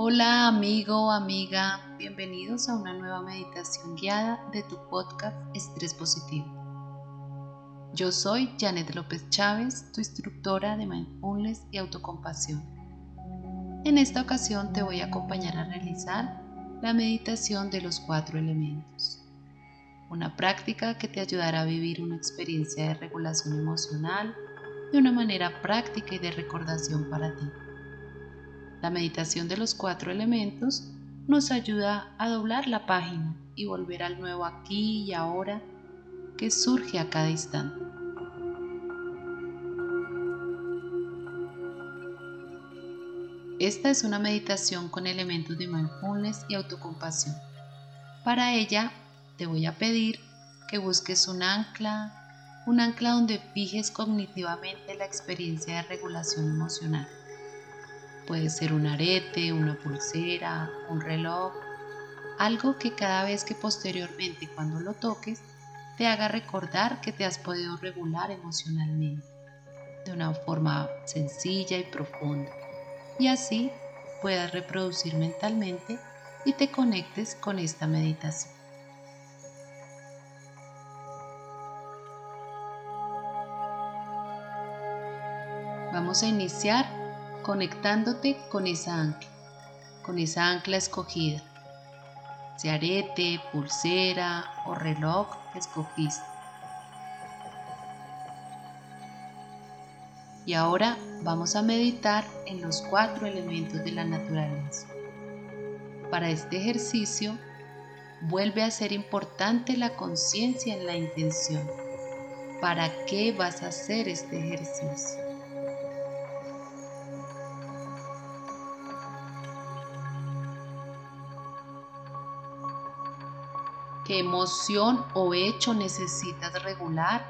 Hola amigo, amiga, bienvenidos a una nueva meditación guiada de tu podcast Estrés Positivo. Yo soy Janet López Chávez, tu instructora de mindfulness y autocompasión. En esta ocasión te voy a acompañar a realizar la meditación de los cuatro elementos, una práctica que te ayudará a vivir una experiencia de regulación emocional de una manera práctica y de recordación para ti. La meditación de los cuatro elementos nos ayuda a doblar la página y volver al nuevo aquí y ahora que surge a cada instante. Esta es una meditación con elementos de mindfulness y autocompasión. Para ella te voy a pedir que busques un ancla, un ancla donde fijes cognitivamente la experiencia de regulación emocional. Puede ser un arete, una pulsera, un reloj, algo que cada vez que posteriormente cuando lo toques te haga recordar que te has podido regular emocionalmente de una forma sencilla y profunda y así puedas reproducir mentalmente y te conectes con esta meditación. Vamos a iniciar conectándote con esa ancla, con esa ancla escogida, sea arete, pulsera o reloj que escogiste. Y ahora vamos a meditar en los cuatro elementos de la naturaleza. Para este ejercicio, vuelve a ser importante la conciencia en la intención. ¿Para qué vas a hacer este ejercicio? Qué emoción o hecho necesitas regular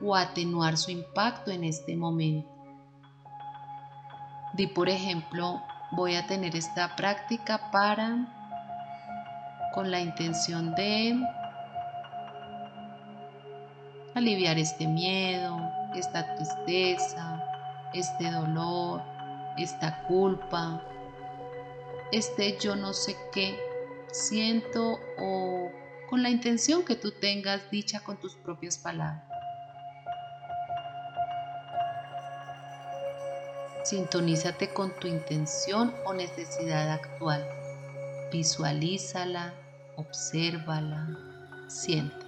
o atenuar su impacto en este momento. Di por ejemplo, voy a tener esta práctica para con la intención de aliviar este miedo, esta tristeza, este dolor, esta culpa, este yo no sé qué siento o con la intención que tú tengas dicha con tus propias palabras. Sintonízate con tu intención o necesidad actual. Visualízala, obsérvala, siente.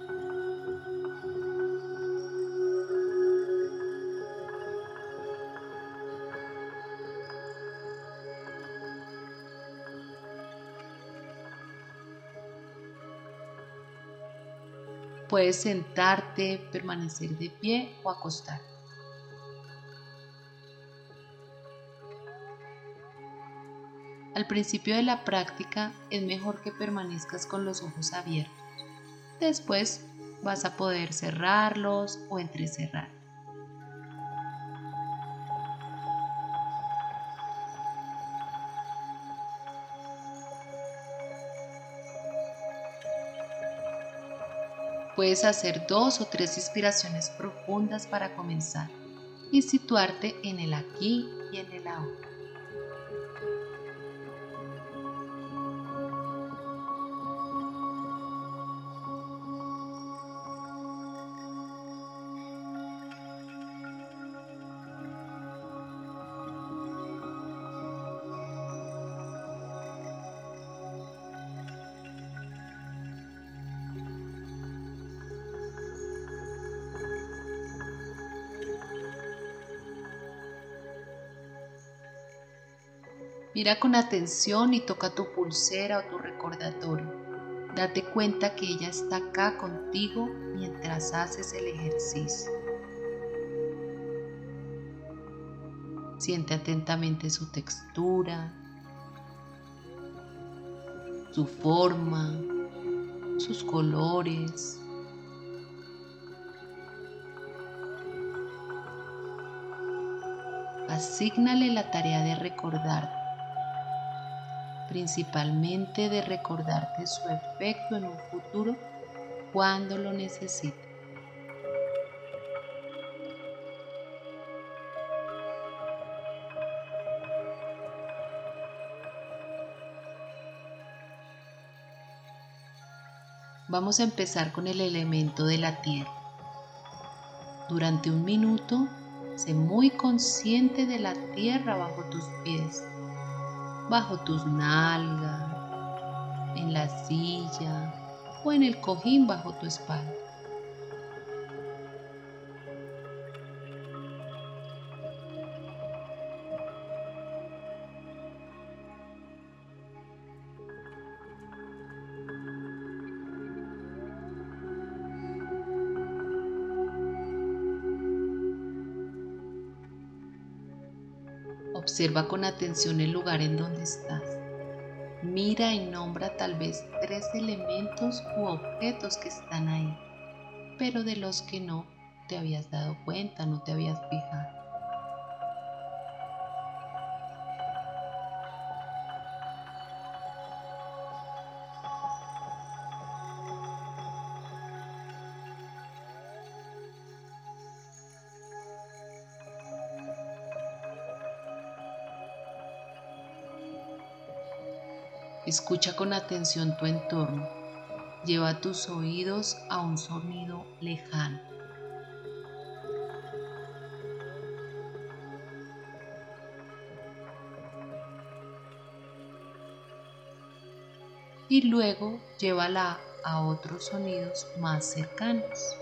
Puedes sentarte, permanecer de pie o acostar. Al principio de la práctica es mejor que permanezcas con los ojos abiertos. Después vas a poder cerrarlos o entrecerrar. Puedes hacer dos o tres inspiraciones profundas para comenzar y situarte en el aquí y en el ahora. Mira con atención y toca tu pulsera o tu recordatorio. Date cuenta que ella está acá contigo mientras haces el ejercicio. Siente atentamente su textura, su forma, sus colores. Asígnale la tarea de recordar principalmente de recordarte su efecto en un futuro cuando lo necesites. Vamos a empezar con el elemento de la tierra. Durante un minuto, sé muy consciente de la tierra bajo tus pies bajo tus nalgas, en la silla o en el cojín bajo tu espalda. Observa con atención el lugar en donde estás. Mira y nombra tal vez tres elementos u objetos que están ahí, pero de los que no te habías dado cuenta, no te habías fijado. Escucha con atención tu entorno. Lleva tus oídos a un sonido lejano. Y luego llévala a otros sonidos más cercanos.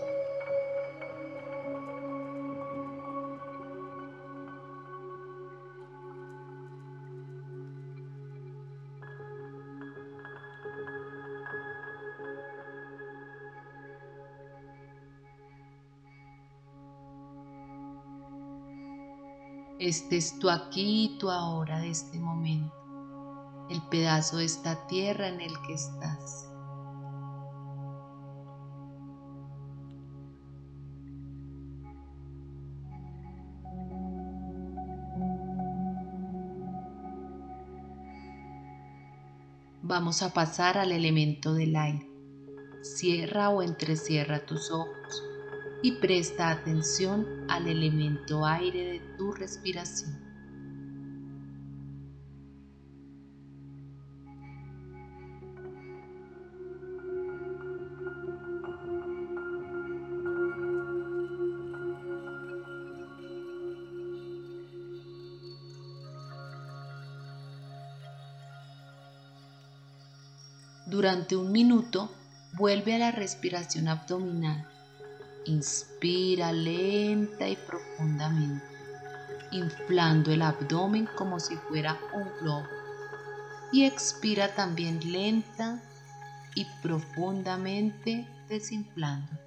Estés tú aquí y tú ahora de este momento, el pedazo de esta tierra en el que estás. Vamos a pasar al elemento del aire. Cierra o entrecierra tus ojos y presta atención al elemento aire de tu respiración. Durante un minuto, vuelve a la respiración abdominal Inspira lenta y profundamente, inflando el abdomen como si fuera un globo. Y expira también lenta y profundamente desinflando.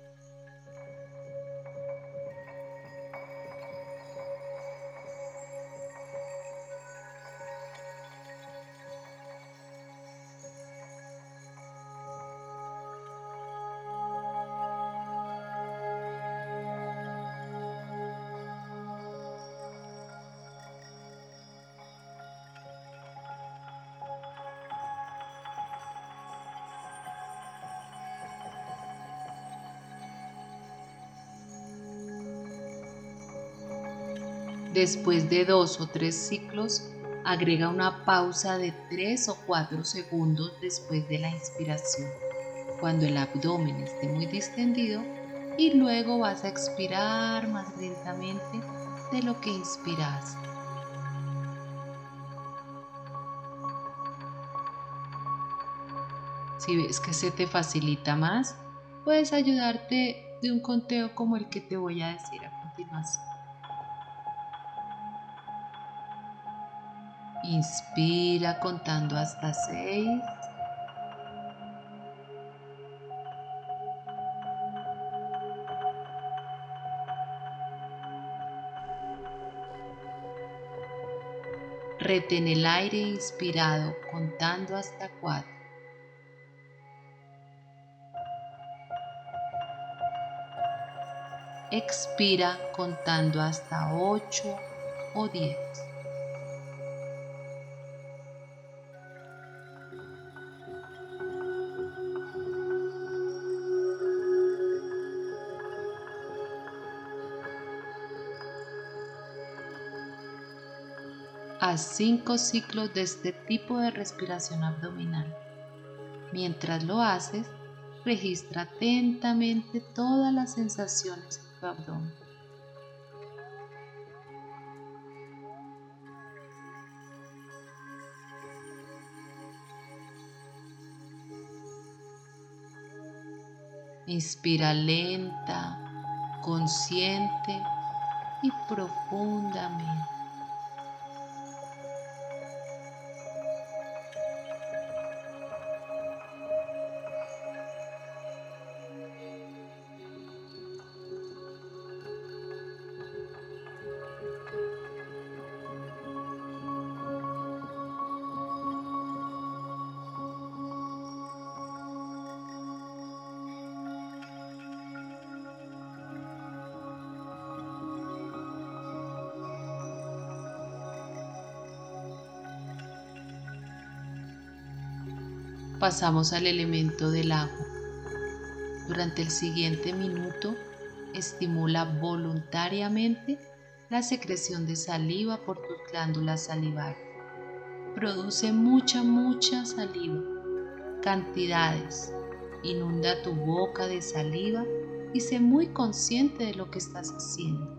Después de dos o tres ciclos, agrega una pausa de tres o cuatro segundos después de la inspiración, cuando el abdomen esté muy distendido, y luego vas a expirar más lentamente de lo que inspiras. Si ves que se te facilita más, puedes ayudarte de un conteo como el que te voy a decir a continuación. Inspira contando hasta seis. Retén el aire inspirado contando hasta cuatro. Expira contando hasta ocho o diez. Haz cinco ciclos de este tipo de respiración abdominal. Mientras lo haces, registra atentamente todas las sensaciones en tu abdomen. Inspira lenta, consciente y profundamente. Pasamos al elemento del agua. Durante el siguiente minuto, estimula voluntariamente la secreción de saliva por tus glándulas salivales. Produce mucha, mucha saliva, cantidades. Inunda tu boca de saliva y sé muy consciente de lo que estás haciendo.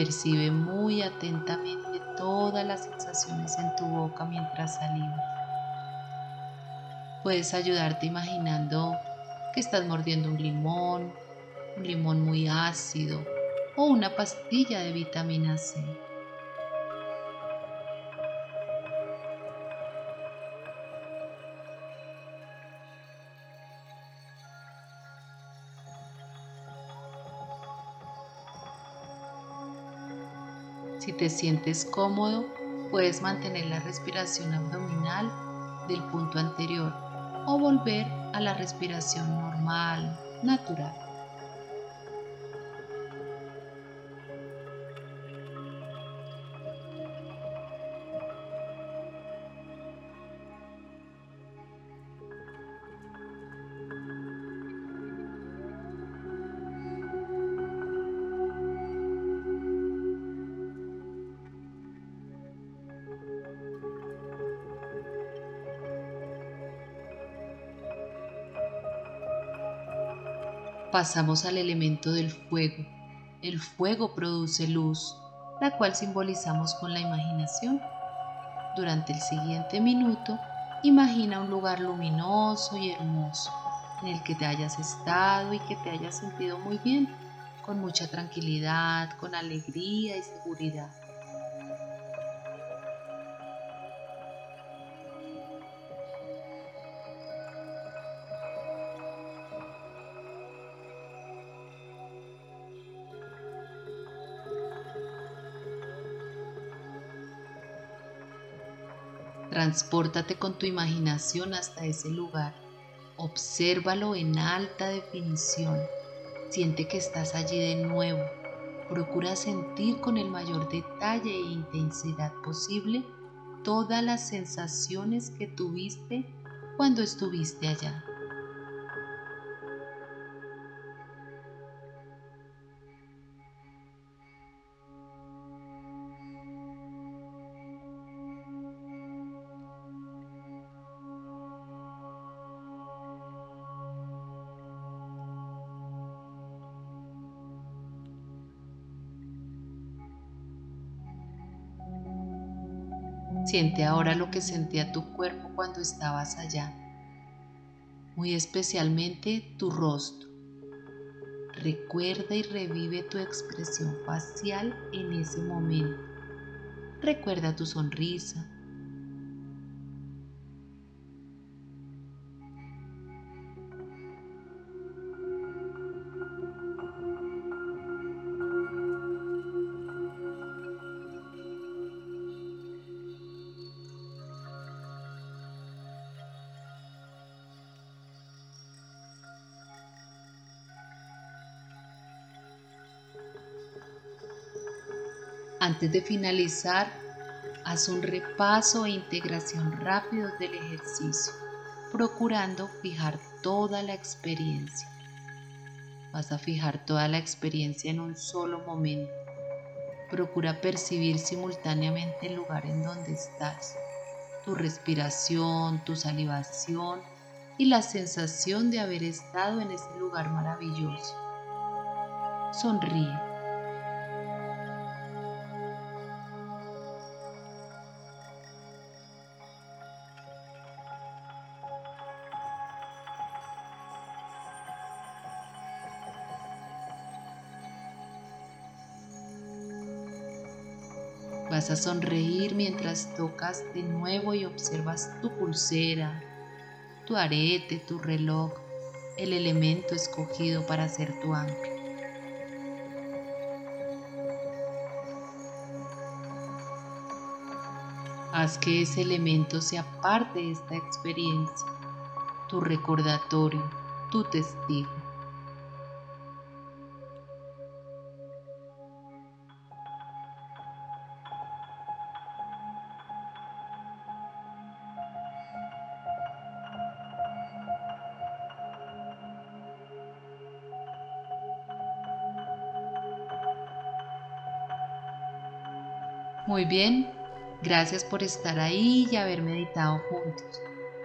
Percibe muy atentamente todas las sensaciones en tu boca mientras salivas. Puedes ayudarte imaginando que estás mordiendo un limón, un limón muy ácido o una pastilla de vitamina C. Si te sientes cómodo, puedes mantener la respiración abdominal del punto anterior o volver a la respiración normal, natural. Pasamos al elemento del fuego. El fuego produce luz, la cual simbolizamos con la imaginación. Durante el siguiente minuto, imagina un lugar luminoso y hermoso en el que te hayas estado y que te hayas sentido muy bien, con mucha tranquilidad, con alegría y seguridad. Transpórtate con tu imaginación hasta ese lugar. Obsérvalo en alta definición. Siente que estás allí de nuevo. Procura sentir con el mayor detalle e intensidad posible todas las sensaciones que tuviste cuando estuviste allá. Siente ahora lo que sentía tu cuerpo cuando estabas allá, muy especialmente tu rostro. Recuerda y revive tu expresión facial en ese momento. Recuerda tu sonrisa, Antes de finalizar, haz un repaso e integración rápido del ejercicio, procurando fijar toda la experiencia. Vas a fijar toda la experiencia en un solo momento. Procura percibir simultáneamente el lugar en donde estás, tu respiración, tu salivación y la sensación de haber estado en ese lugar maravilloso. Sonríe. Vas a sonreír mientras tocas de nuevo y observas tu pulsera, tu arete, tu reloj, el elemento escogido para ser tu ancla. Haz que ese elemento sea parte de esta experiencia, tu recordatorio, tu testigo. Muy bien, gracias por estar ahí y haber meditado juntos.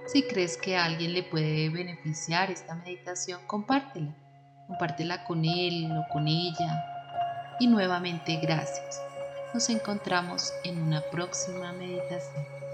Si crees que a alguien le puede beneficiar esta meditación, compártela. Compártela con él o con ella. Y nuevamente gracias. Nos encontramos en una próxima meditación.